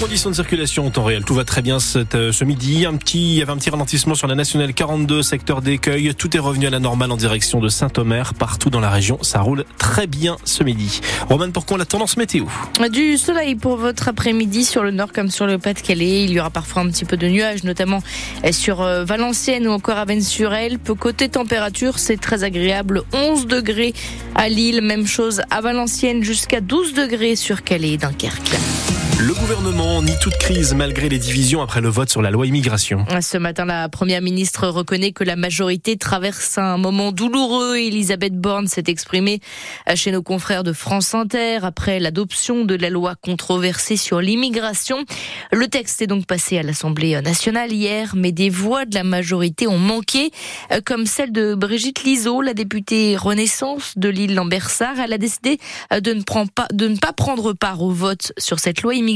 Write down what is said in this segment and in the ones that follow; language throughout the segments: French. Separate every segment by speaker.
Speaker 1: Conditions de circulation en temps réel, tout va très bien euh, ce midi. Un petit, il y avait un petit ralentissement sur la nationale 42, secteur d'écueil. Tout est revenu à la normale en direction de Saint-Omer. Partout dans la région, ça roule très bien ce midi. Roman, pourquoi la tendance météo
Speaker 2: Du soleil pour votre après-midi sur le nord comme sur le Pas-de-Calais. Il y aura parfois un petit peu de nuages, notamment euh, sur euh, Valenciennes ou encore à Vennes-sur-Elle. Côté température, c'est très agréable. 11 degrés à Lille, même chose à Valenciennes, jusqu'à 12 degrés sur Calais Dunkerque.
Speaker 1: Le gouvernement nie toute crise malgré les divisions après le vote sur la loi immigration.
Speaker 2: Ce matin, la première ministre reconnaît que la majorité traverse un moment douloureux. Elisabeth Borne s'est exprimée chez nos confrères de France Inter après l'adoption de la loi controversée sur l'immigration. Le texte est donc passé à l'Assemblée nationale hier, mais des voix de la majorité ont manqué, comme celle de Brigitte Liseau, la députée Renaissance de l'île Lambersart. Elle a décidé de ne, pas, de ne pas prendre part au vote sur cette loi immigration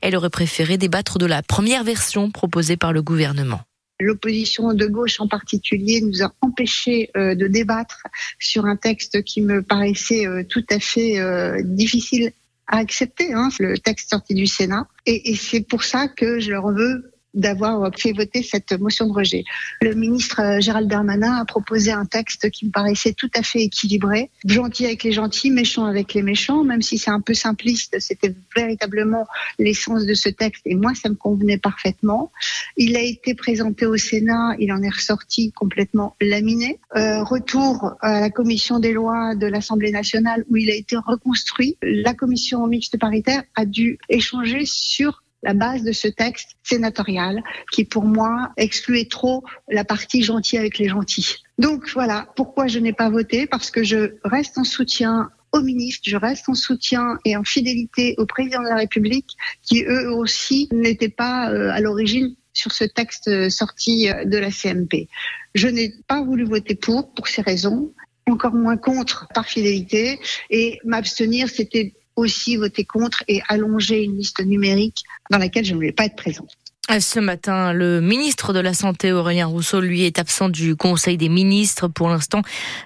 Speaker 2: elle aurait préféré débattre de la première version proposée par le gouvernement.
Speaker 3: L'opposition de gauche en particulier nous a empêché euh, de débattre sur un texte qui me paraissait euh, tout à fait euh, difficile à accepter, hein, le texte sorti du Sénat. Et, et c'est pour ça que je leur veux d'avoir fait voter cette motion de rejet. Le ministre euh, Gérald Darmanin a proposé un texte qui me paraissait tout à fait équilibré, gentil avec les gentils, méchant avec les méchants, même si c'est un peu simpliste, c'était véritablement l'essence de ce texte et moi ça me convenait parfaitement. Il a été présenté au Sénat, il en est ressorti complètement laminé. Euh, retour à la commission des lois de l'Assemblée nationale où il a été reconstruit. La commission mixte paritaire a dû échanger sur la base de ce texte sénatorial qui, pour moi, excluait trop la partie gentille avec les gentils. Donc voilà pourquoi je n'ai pas voté, parce que je reste en soutien au ministre, je reste en soutien et en fidélité au président de la République, qui eux aussi n'étaient pas euh, à l'origine sur ce texte sorti euh, de la CMP. Je n'ai pas voulu voter pour, pour ces raisons, encore moins contre par fidélité, et m'abstenir, c'était aussi voter contre et allonger une liste numérique dans laquelle je ne voulais pas être présente.
Speaker 2: Ce matin, le ministre de la Santé, Aurélien Rousseau, lui est absent du Conseil des ministres. Pour l'instant,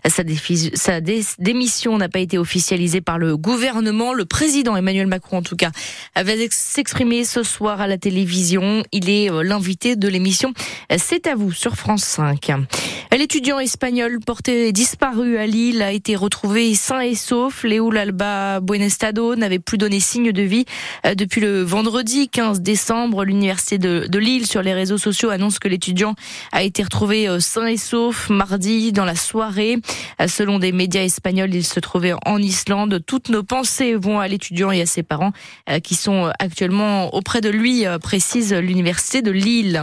Speaker 2: sa, sa démission n'a pas été officialisée par le gouvernement. Le président Emmanuel Macron, en tout cas, avait s'exprimer ce soir à la télévision. Il est euh, l'invité de l'émission C'est à vous sur France 5. L'étudiant espagnol porté disparu à Lille a été retrouvé sain et sauf. Léo Lalba Buenestado n'avait plus donné signe de vie euh, depuis le vendredi 15 décembre. L'université de de, Lille sur les réseaux sociaux annonce que l'étudiant a été retrouvé euh, sain et sauf mardi dans la soirée. Euh, selon des médias espagnols, il se trouvait en Islande. Toutes nos pensées vont à l'étudiant et à ses parents euh, qui sont actuellement auprès de lui, précise l'université de Lille.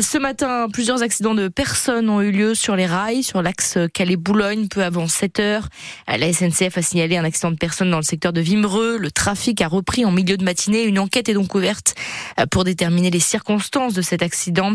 Speaker 2: Ce matin, plusieurs accidents de personnes ont eu lieu sur les rails, sur l'axe Calais-Boulogne, peu avant 7 heures. La SNCF a signalé un accident de personnes dans le secteur de Vimereux. Le trafic a repris en milieu de matinée. Une enquête est donc ouverte pour déterminer les circonstances circonstances de cet accident.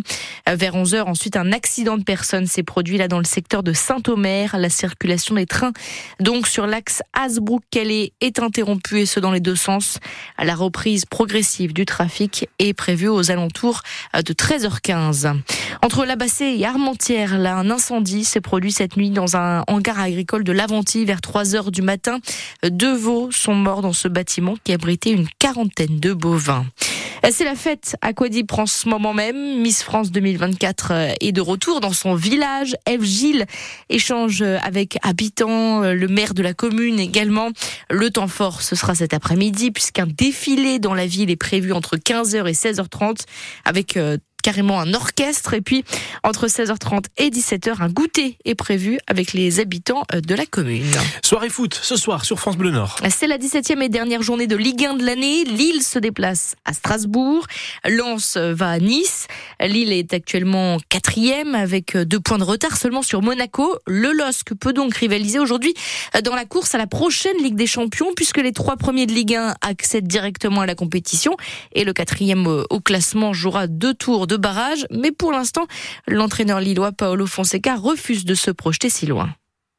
Speaker 2: Euh, vers 11 heures, ensuite, un accident de personne s'est produit là dans le secteur de Saint-Omer. La circulation des trains, donc sur l'axe Hasbrook-Calais, est interrompue et ce dans les deux sens. La reprise progressive du trafic est prévue aux alentours euh, de 13h15. Entre Labassé et Armentières, un incendie s'est produit cette nuit dans un hangar agricole de Laventie vers 3 heures du matin. Deux veaux sont morts dans ce bâtiment qui abritait une quarantaine de bovins. C'est la fête à Quadip en ce moment même. Miss France 2024 euh, est de retour dans son village. Eve Gilles échange avec habitants, euh, le maire de la commune également. Le temps fort, ce sera cet après-midi puisqu'un défilé dans la ville est prévu entre 15h et 16h30 avec euh, carrément un orchestre. Et puis, entre 16h30 et 17h, un goûter est prévu avec les habitants de la commune.
Speaker 1: Soirée foot ce soir sur France Bleu Nord.
Speaker 2: C'est la 17e et dernière journée de Ligue 1 de l'année. Lille se déplace à Strasbourg. Lens va à Nice. Lille est actuellement quatrième avec deux points de retard seulement sur Monaco. Le LOSC peut donc rivaliser aujourd'hui dans la course à la prochaine Ligue des Champions puisque les trois premiers de Ligue 1 accèdent directement à la compétition et le quatrième au classement jouera deux tours de barrage. Mais pour l'instant, l'entraîneur lillois Paolo Fonseca refuse de se projeter si loin.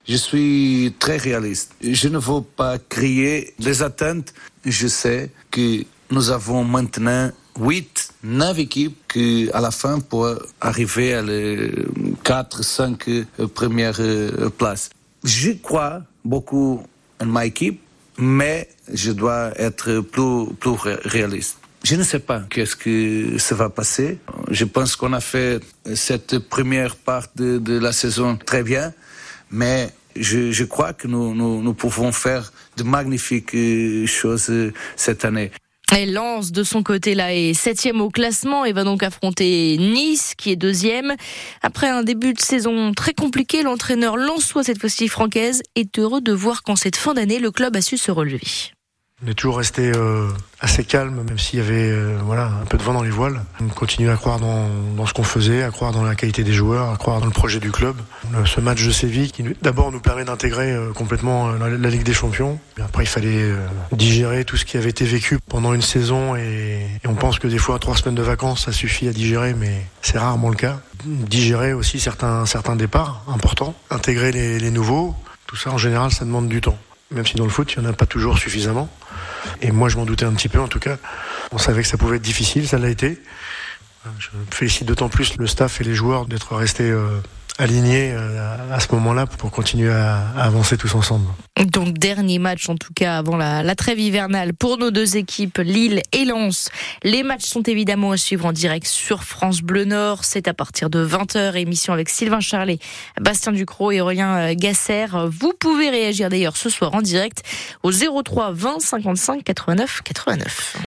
Speaker 4: Je suis très réaliste. Je ne veux pas créer des attentes. Je sais que nous avons maintenant 8, 9 équipes qui, à la fin, pour arriver à les 4, 5 premières places. Je crois beaucoup en ma équipe, mais je dois être plus, plus réaliste. Je ne sais pas qu'est-ce que ça va passer. Je pense qu'on a fait cette première part de, la saison très bien mais je, crois que nous, pouvons faire de magnifiques choses cette année.
Speaker 2: Et Lens, de son côté, là, est septième au classement et va donc affronter Nice, qui est deuxième. Après un début de saison très compliqué, l'entraîneur lensois, cette fois-ci francaise, est heureux de voir qu'en cette fin d'année, le club a su se relever.
Speaker 5: On est toujours resté euh, assez calme, même s'il y avait euh, voilà un peu de vent dans les voiles. On continue à croire dans, dans ce qu'on faisait, à croire dans la qualité des joueurs, à croire dans le projet du club. ce match de Séville qui d'abord nous permet d'intégrer euh, complètement la, la, Ligue des Champions. Et après, il fallait digérer tout ce qui avait été vécu pendant une saison et, et, on pense que des fois trois semaines de vacances ça suffit à digérer, mais c'est rarement le cas. Digérer aussi certains certains départs importants, intégrer les, les nouveaux. Tout ça en général, ça demande du temps même si dans le foot, il n'y en a pas toujours suffisamment. Et moi, je m'en doutais un petit peu, en tout cas. On savait que ça pouvait être difficile, ça l'a été. Je félicite d'autant plus le staff et les joueurs d'être restés euh, alignés euh, à ce moment-là pour continuer à, avancer tous ensemble.
Speaker 2: Donc dernier match en tout cas avant la, la, trêve hivernale pour nos deux équipes, Lille et Lens. Les matchs sont évidemment à suivre en direct sur France Bleu Nord. C'est à partir de 20h, émission avec Sylvain Charlet, Bastien Ducrot et Aurélien euh, Gasser. Vous pouvez réagir d'ailleurs ce soir en direct au 03 20 55 89 89.